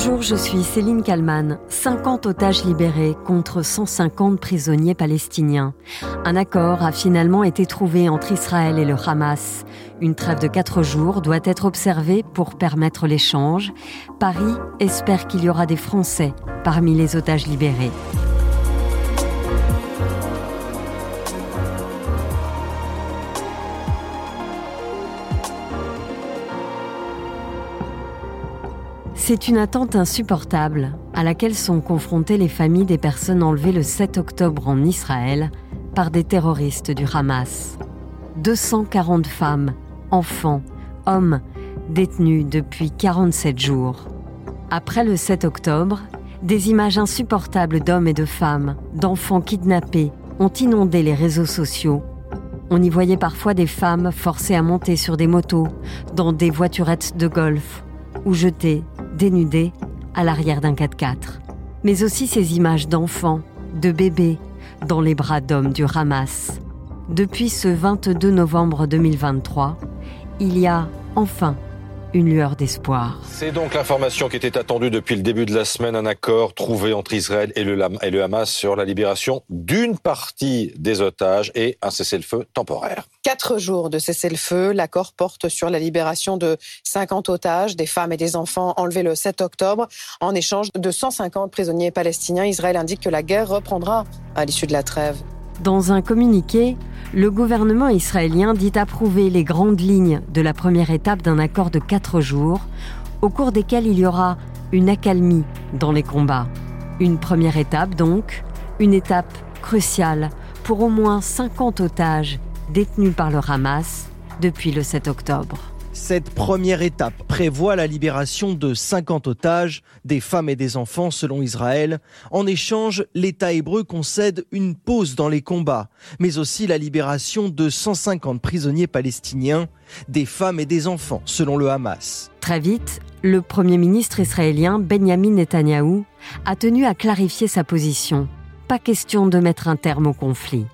Bonjour, je suis Céline Kalman. 50 otages libérés contre 150 prisonniers palestiniens. Un accord a finalement été trouvé entre Israël et le Hamas. Une trêve de 4 jours doit être observée pour permettre l'échange. Paris espère qu'il y aura des Français parmi les otages libérés. C'est une attente insupportable à laquelle sont confrontées les familles des personnes enlevées le 7 octobre en Israël par des terroristes du Hamas. 240 femmes, enfants, hommes détenus depuis 47 jours. Après le 7 octobre, des images insupportables d'hommes et de femmes, d'enfants kidnappés, ont inondé les réseaux sociaux. On y voyait parfois des femmes forcées à monter sur des motos, dans des voiturettes de golf, ou jetées dénudés à l'arrière d'un 4x4. Mais aussi ces images d'enfants, de bébés, dans les bras d'hommes du Hamas. Depuis ce 22 novembre 2023, il y a enfin une lueur d'espoir. C'est donc l'information qui était attendue depuis le début de la semaine, un accord trouvé entre Israël et le, et le Hamas sur la libération d'une partie des otages et un cessez-le-feu temporaire. Quatre jours de cessez-le-feu, l'accord porte sur la libération de 50 otages, des femmes et des enfants enlevés le 7 octobre, en échange de 150 prisonniers palestiniens. Israël indique que la guerre reprendra à l'issue de la trêve. Dans un communiqué, le gouvernement israélien dit approuver les grandes lignes de la première étape d'un accord de quatre jours, au cours desquels il y aura une accalmie dans les combats. Une première étape donc, une étape cruciale pour au moins 50 otages détenus par le Hamas depuis le 7 octobre. Cette première étape prévoit la libération de 50 otages, des femmes et des enfants selon Israël. En échange, l'État hébreu concède une pause dans les combats, mais aussi la libération de 150 prisonniers palestiniens, des femmes et des enfants selon le Hamas. Très vite, le Premier ministre israélien Benjamin Netanyahou a tenu à clarifier sa position. Pas question de mettre un terme au conflit.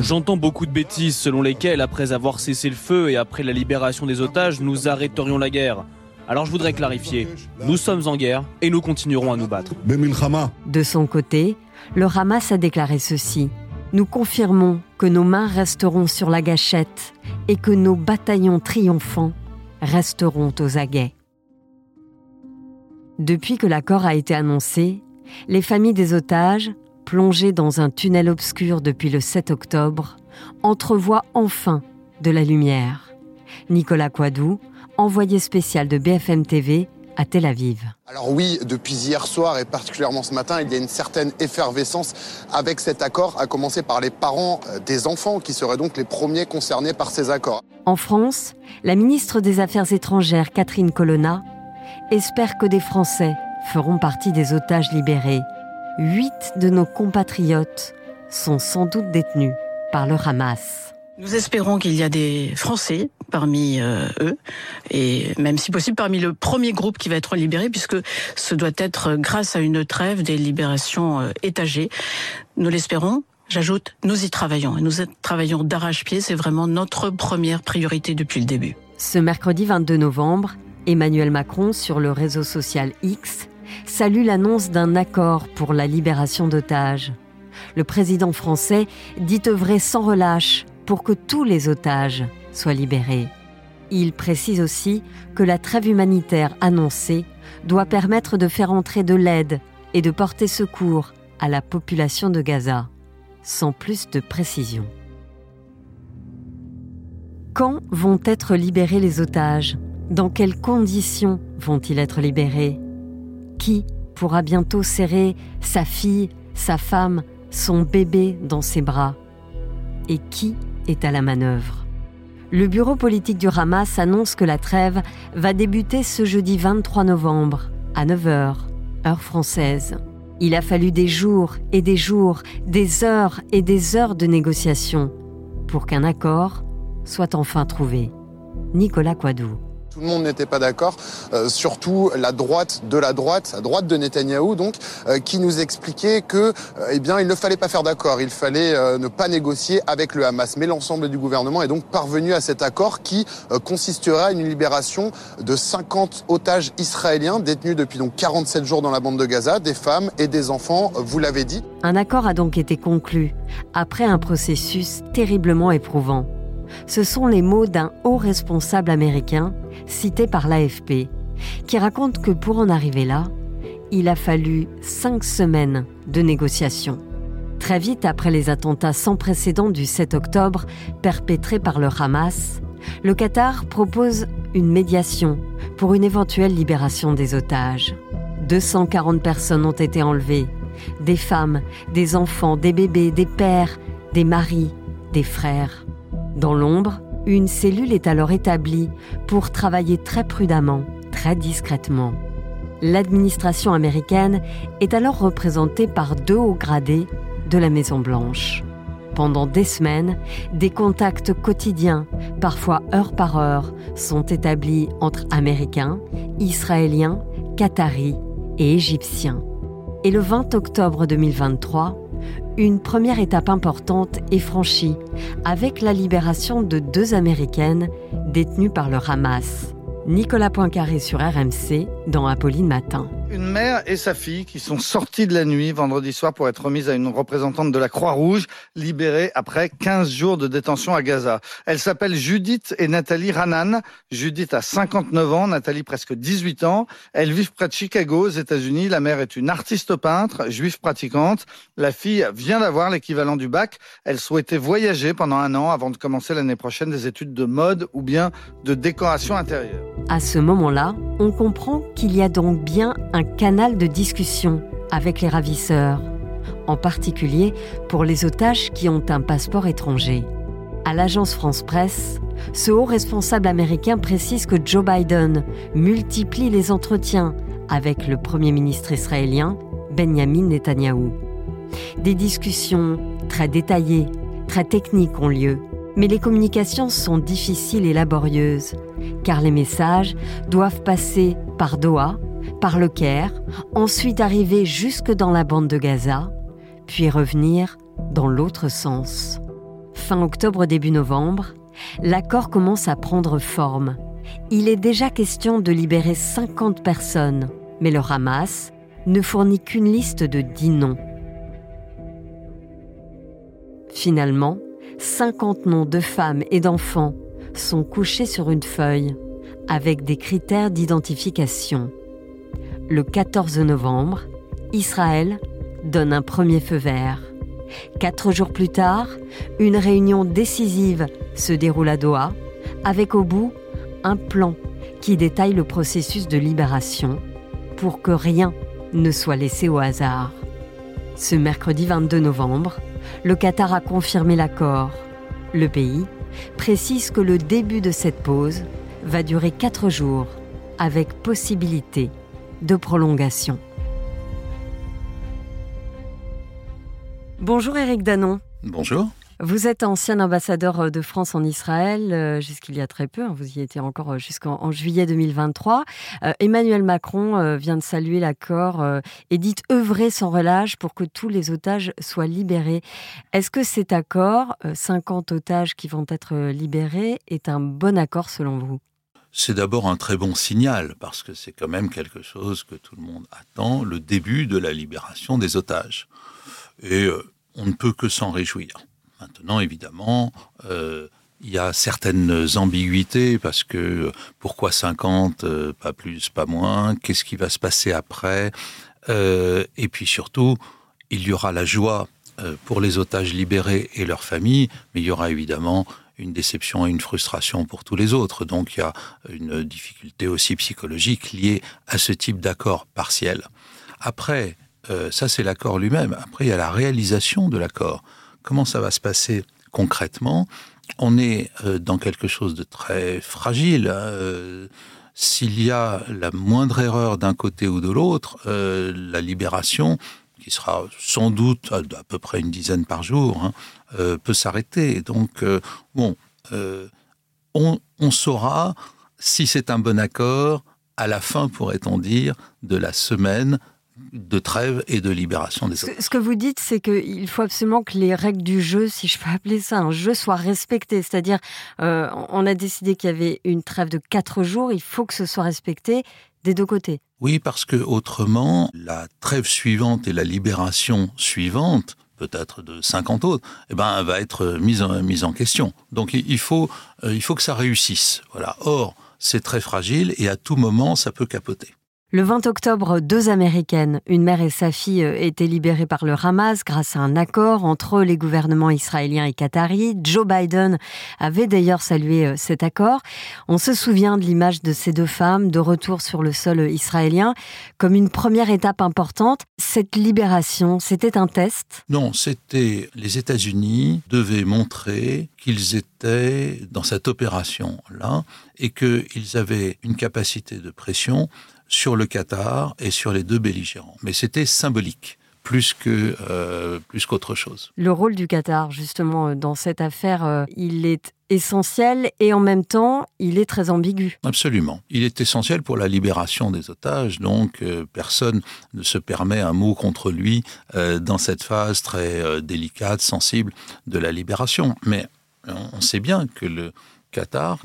J'entends beaucoup de bêtises selon lesquelles, après avoir cessé le feu et après la libération des otages, nous arrêterions la guerre. Alors je voudrais clarifier, nous sommes en guerre et nous continuerons à nous battre. De son côté, le Hamas a déclaré ceci. Nous confirmons que nos mains resteront sur la gâchette et que nos bataillons triomphants resteront aux aguets. Depuis que l'accord a été annoncé, les familles des otages plongé dans un tunnel obscur depuis le 7 octobre, entrevoit enfin de la lumière. Nicolas Quadou, envoyé spécial de BFM TV à Tel Aviv. Alors oui, depuis hier soir et particulièrement ce matin, il y a une certaine effervescence avec cet accord, à commencer par les parents euh, des enfants qui seraient donc les premiers concernés par ces accords. En France, la ministre des Affaires étrangères, Catherine Colonna, espère que des Français feront partie des otages libérés huit de nos compatriotes sont sans doute détenus par le Hamas. Nous espérons qu'il y a des Français parmi euh, eux, et même si possible parmi le premier groupe qui va être libéré, puisque ce doit être grâce à une trêve des libérations euh, étagées. Nous l'espérons. J'ajoute, nous y travaillons. Et nous y travaillons d'arrache-pied. C'est vraiment notre première priorité depuis le début. Ce mercredi 22 novembre, Emmanuel Macron, sur le réseau social X, salue l'annonce d'un accord pour la libération d'otages. Le président français dit œuvrer sans relâche pour que tous les otages soient libérés. Il précise aussi que la trêve humanitaire annoncée doit permettre de faire entrer de l'aide et de porter secours à la population de Gaza, sans plus de précision. Quand vont être libérés les otages? Dans quelles conditions vont-ils être libérés? Qui pourra bientôt serrer sa fille, sa femme, son bébé dans ses bras Et qui est à la manœuvre? Le bureau politique du Hamas annonce que la trêve va débuter ce jeudi 23 novembre à 9h, heure française. Il a fallu des jours et des jours, des heures et des heures de négociations pour qu'un accord soit enfin trouvé. Nicolas Quadou. Tout le monde n'était pas d'accord, euh, surtout la droite de la droite, la droite de Netanyahou donc, euh, qui nous expliquait que, euh, eh bien, il ne fallait pas faire d'accord, il fallait ne pas négocier avec le Hamas. Mais l'ensemble du gouvernement est donc parvenu à cet accord qui consistera à une libération de 50 otages israéliens détenus depuis donc 47 jours dans la bande de Gaza, des femmes et des enfants, vous l'avez dit. Un accord a donc été conclu après un processus terriblement éprouvant. Ce sont les mots d'un haut responsable américain cité par l'AFP, qui raconte que pour en arriver là, il a fallu cinq semaines de négociations. Très vite après les attentats sans précédent du 7 octobre perpétrés par le Hamas, le Qatar propose une médiation pour une éventuelle libération des otages. 240 personnes ont été enlevées, des femmes, des enfants, des bébés, des pères, des maris, des frères. Dans l'ombre, une cellule est alors établie pour travailler très prudemment, très discrètement. L'administration américaine est alors représentée par deux hauts gradés de la Maison-Blanche. Pendant des semaines, des contacts quotidiens, parfois heure par heure, sont établis entre Américains, Israéliens, Qataris et Égyptiens. Et le 20 octobre 2023, une première étape importante est franchie avec la libération de deux Américaines détenues par le Hamas. Nicolas Poincaré sur RMC dans Apolline Matin une mère et sa fille qui sont sorties de la nuit vendredi soir pour être remises à une représentante de la Croix-Rouge, libérée après 15 jours de détention à Gaza. Elles s'appellent Judith et Nathalie Ranan. Judith a 59 ans, Nathalie presque 18 ans. Elles vivent près de Chicago, aux États-Unis. La mère est une artiste peintre, juive pratiquante. La fille vient d'avoir l'équivalent du bac. Elle souhaitait voyager pendant un an avant de commencer l'année prochaine des études de mode ou bien de décoration intérieure. À ce moment-là, on comprend qu'il y a donc bien canal de discussion avec les ravisseurs, en particulier pour les otages qui ont un passeport étranger. À l'agence France Presse, ce haut responsable américain précise que Joe Biden multiplie les entretiens avec le Premier ministre israélien Benjamin Netanyahou. Des discussions très détaillées, très techniques ont lieu, mais les communications sont difficiles et laborieuses, car les messages doivent passer par Doha, par le Caire, ensuite arriver jusque dans la bande de Gaza, puis revenir dans l'autre sens. Fin octobre, début novembre, l'accord commence à prendre forme. Il est déjà question de libérer 50 personnes, mais le Hamas ne fournit qu'une liste de 10 noms. Finalement, 50 noms de femmes et d'enfants sont couchés sur une feuille avec des critères d'identification. Le 14 novembre, Israël donne un premier feu vert. Quatre jours plus tard, une réunion décisive se déroule à Doha, avec au bout un plan qui détaille le processus de libération pour que rien ne soit laissé au hasard. Ce mercredi 22 novembre, le Qatar a confirmé l'accord. Le pays précise que le début de cette pause va durer quatre jours, avec possibilité de prolongation. Bonjour Eric Danon. Bonjour. Vous êtes ancien ambassadeur euh, de France en Israël euh, jusqu'il y a très peu, hein, vous y étiez encore euh, jusqu'en juillet 2023. Emmanuel Macron vient de saluer l'accord et dit œuvrer sans relâche pour que tous les otages soient libérés. Est-ce que cet accord, 50 otages qui vont être libérés, est un bon accord selon vous? C'est d'abord un très bon signal, parce que c'est quand même quelque chose que tout le monde attend, le début de la libération des otages. Et on ne peut que s'en réjouir. Maintenant, évidemment, euh, il y a certaines ambiguïtés parce que pourquoi 50, euh, pas plus, pas moins, qu'est-ce qui va se passer après euh, Et puis surtout, il y aura la joie pour les otages libérés et leurs familles, mais il y aura évidemment une déception et une frustration pour tous les autres. Donc il y a une difficulté aussi psychologique liée à ce type d'accord partiel. Après, ça c'est l'accord lui-même. Après, il y a la réalisation de l'accord. Comment ça va se passer concrètement? On est euh, dans quelque chose de très fragile. Hein, euh, s'il y a la moindre erreur d'un côté ou de l'autre, euh, la libération, qui sera sans doute à, peu près une dizaine par jour, hein, peut s'arrêter. Donc, bon, on, saura si c'est un bon accord, à la fin, pourrait-on dire, de la semaine de trêve et de libération des otages. Ce que vous dites, c'est qu'il faut absolument que les règles du jeu, si je peux appeler ça un jeu, soient respectées. C'est-à-dire, euh, on a décidé qu'il y avait une trêve de quatre jours, il faut que ce soit respecté des deux côtés. Oui, parce que autrement, la trêve suivante et la libération suivante peut-être de 50 autres, eh ben, va être mise en, mise en question. Donc il faut, euh, il faut que ça réussisse. Voilà. Or, c'est très fragile et à tout moment, ça peut capoter. Le 20 octobre, deux Américaines, une mère et sa fille, euh, étaient libérées par le Hamas grâce à un accord entre les gouvernements israéliens et qataris. Joe Biden avait d'ailleurs salué euh, cet accord. On se souvient de l'image de ces deux femmes de retour sur le sol israélien comme une première étape importante. Cette libération, c'était un test? Non, c'était les États-Unis devaient montrer qu'ils étaient dans cette opération-là et qu'ils avaient une capacité de pression sur le Qatar et sur les deux belligérants. Mais c'était symbolique plus que euh, plus qu'autre chose. Le rôle du Qatar, justement, euh, dans cette affaire, euh, il est essentiel et en même temps, il est très ambigu. Absolument. Il est essentiel pour la libération des otages, donc personne ne se permet un mot contre lui dans cette phase très délicate, sensible de la libération. Mais on sait bien que le Qatar,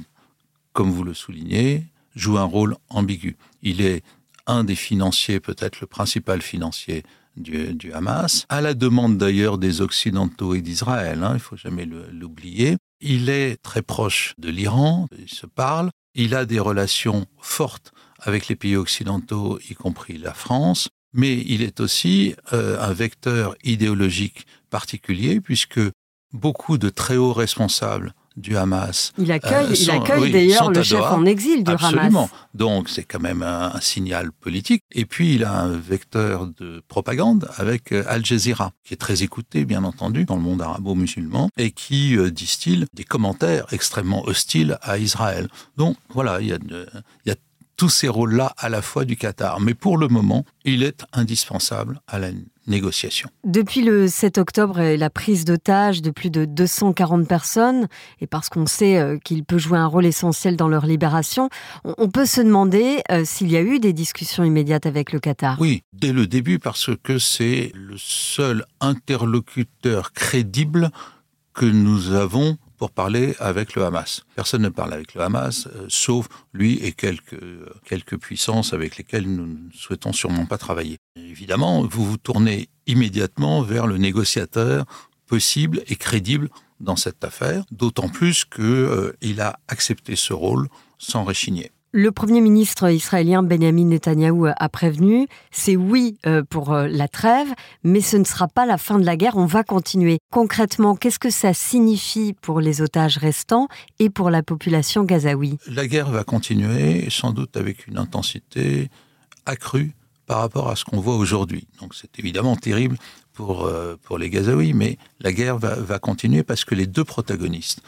comme vous le soulignez, joue un rôle ambigu. Il est un des financiers, peut-être le principal financier du, Hamas, à la demande d'ailleurs des Occidentaux et d'Israël, hein, il ne faut jamais l'oublier. Il est très proche de l'Iran, il se parle, il a des relations fortes avec les pays occidentaux, y compris la France, mais il est aussi euh, un vecteur idéologique particulier, puisque beaucoup de très hauts responsables du Hamas. Il accueille, il accueille d'ailleurs le chef en exil du Absolument. Donc c'est quand même un, signal politique. Et puis il a un vecteur de propagande avec euh, Al Jazeera, qui est très écouté bien entendu dans le monde arabo-musulman et qui euh, distille des commentaires extrêmement hostiles à Israël. Donc voilà, il y a, il y a tous ces rôles-là à la fois du Qatar. Mais pour le moment, il est indispensable à la Depuis le 7 octobre et la prise d'otages de plus de 240 personnes, et parce qu'on sait euh, qu'il peut jouer un rôle essentiel dans leur libération, on peut se demander euh, s'il y a eu des discussions immédiates avec le Qatar. Oui, dès le début, parce que c'est le seul interlocuteur crédible que nous avons parler avec le Hamas. Personne ne parle avec le Hamas, euh, sauf lui et quelques, euh, quelques puissances avec lesquelles nous ne souhaitons sûrement pas travailler. évidemment, vous vous tournez immédiatement vers le négociateur possible et crédible dans cette affaire, d'autant plus qu'il euh, a accepté ce rôle sans réchigner. Le Premier ministre israélien Benjamin Netanyahou a prévenu, c'est oui euh, pour euh, la trêve, mais ce ne sera pas la fin de la guerre, on va continuer. Concrètement, qu'est-ce que ça signifie pour les otages restants et pour la population gazaoui? La guerre va continuer, sans doute avec une intensité accrue par rapport à ce qu'on voit aujourd'hui. Donc c'est évidemment terrible pour, euh, pour les Gazaouis, mais la guerre va, va continuer parce que les deux protagonistes,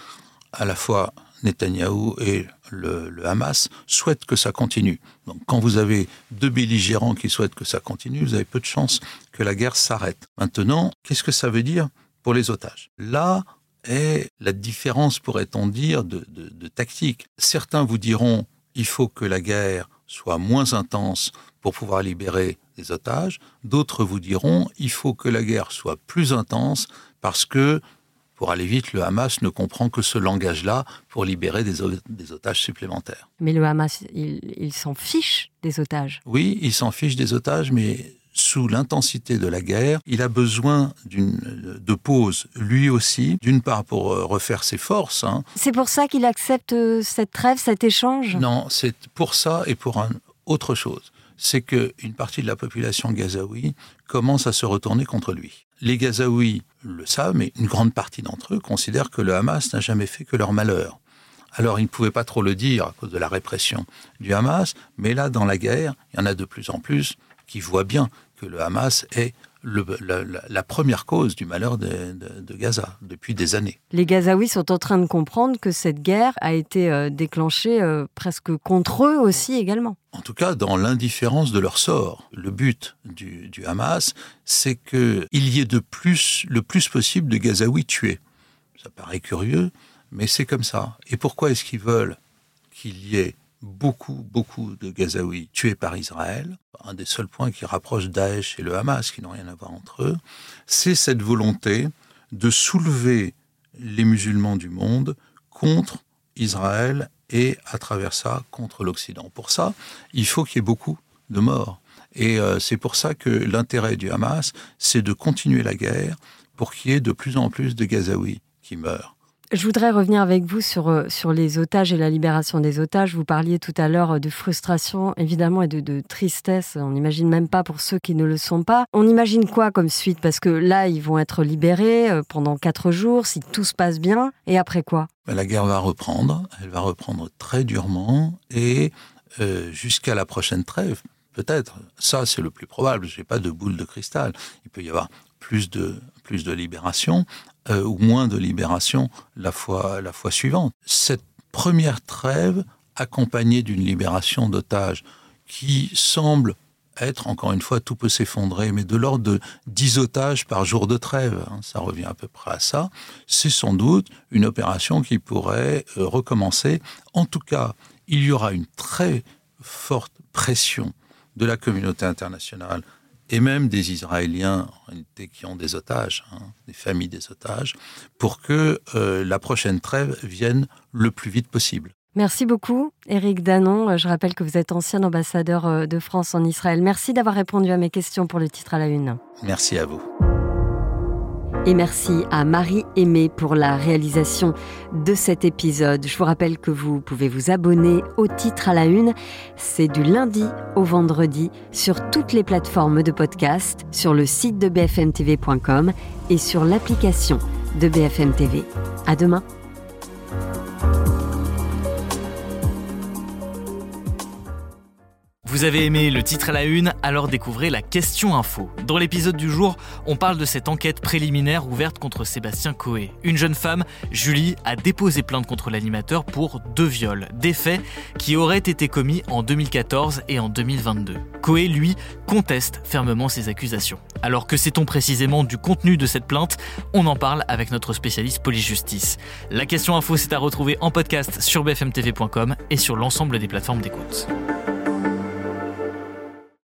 à la fois Netanyahou et le, Hamas souhaitent que ça continue. Donc quand vous avez deux belligérants qui souhaitent que ça continue, vous avez peu de chances que la guerre s'arrête. Maintenant, qu'est-ce que ça veut dire pour les otages? Là est la différence, pourrait-on dire, de, tactique. Certains vous diront il faut que la guerre soit moins intense pour pouvoir libérer les otages. D'autres vous diront il faut que la guerre soit plus intense parce que pour aller vite, le Hamas ne comprend que ce langage-là pour libérer des, otages supplémentaires. Mais le Hamas, il, s'en fiche des otages. Oui, il s'en fiche des otages, mais sous l'intensité de la guerre, il a besoin de pause, lui aussi, d'une part pour euh, refaire ses forces. Hein. C'est pour ça qu'il accepte euh, cette trêve, cet échange? Non, c'est pour ça et pour un, autre chose. C'est qu'une partie de la population gazaoui commence à se retourner contre lui. Les Gazaouis le savent, mais une grande partie d'entre eux considèrent que le Hamas n'a jamais fait que leur malheur. Alors ils ne pouvaient pas trop le dire à cause de la répression du Hamas, mais là, dans la guerre, il y en a de plus en plus qui voient bien que le Hamas est la, première cause du malheur de, Gaza depuis des années. Les Gazaouis sont en train de comprendre que cette guerre a été euh, déclenchée euh, presque contre eux aussi également. En tout cas, dans l'indifférence de leur sort. Le but du, Hamas, c'est qu'il y ait de plus, le plus possible de Gazaouis tués. Ça paraît curieux, mais c'est comme ça. Et pourquoi est-ce qu'ils veulent qu'il y ait beaucoup, beaucoup de Gazaouis tués par Israël. Un des seuls points qui rapproche Daesh et le Hamas, qui n'ont rien à voir entre eux, c'est cette volonté de soulever les musulmans du monde contre Israël et à travers ça contre l'Occident. Pour ça, il faut qu'il y ait beaucoup de morts. Et euh, c'est pour ça que l'intérêt du Hamas, c'est de continuer la guerre pour qu'il y ait de plus en plus de Gazaouis qui meurent. Je voudrais revenir avec vous sur, euh, sur les otages et la libération des otages. Vous parliez tout à l'heure de frustration, évidemment, et de, tristesse. On n'imagine même pas pour ceux qui ne le sont pas. On imagine quoi comme suite? Parce que là, ils vont être libérés euh, pendant quatre jours, si tout se passe bien. Et après quoi? Ben, La guerre va reprendre. Elle va reprendre très durement et euh, jusqu'à la prochaine trêve. Peut-être. Ça, c'est le plus probable. Je n'ai pas de boule de cristal. Il peut y avoir plus de, plus de libération. Euh, ou moins de libération la fois, la fois suivante. Cette première trêve, accompagnée d'une libération d'otages qui semble être, encore une fois, tout peut s'effondrer, mais de l'ordre de 10 otages par jour de trêve, hein, ça revient à peu près à ça, c'est sans doute une opération qui pourrait euh, recommencer. En tout cas, il y aura une très forte pression de la communauté internationale et même des Israéliens qui ont des otages, hein, des familles des otages, pour que euh, la prochaine trêve vienne le plus vite possible. Merci beaucoup, Éric Danon. Je rappelle que vous êtes ancien ambassadeur euh, de France en Israël. Merci d'avoir répondu à mes questions pour le titre à la une. Merci à vous. Et merci à Marie Aimée pour la réalisation de cet épisode. Je vous rappelle que vous pouvez vous abonner au titre à la une. C'est du lundi au vendredi sur toutes les plateformes de podcast, sur le site de bfmtv.com et sur l'application de BFM TV. À demain. Vous avez aimé le titre à la une, alors découvrez la question info. Dans l'épisode du jour, on parle de cette enquête préliminaire ouverte contre Sébastien Coé. Une jeune femme, Julie, a déposé plainte contre l'animateur pour deux viols, des faits qui auraient été commis en 2014 et en 2022. Coé, lui, conteste fermement ces accusations. Alors que sait-on précisément du contenu de cette plainte? On en parle avec notre spécialiste police-justice. La question info, c'est à retrouver en podcast sur bfmtv.com et sur l'ensemble des plateformes d'écoute.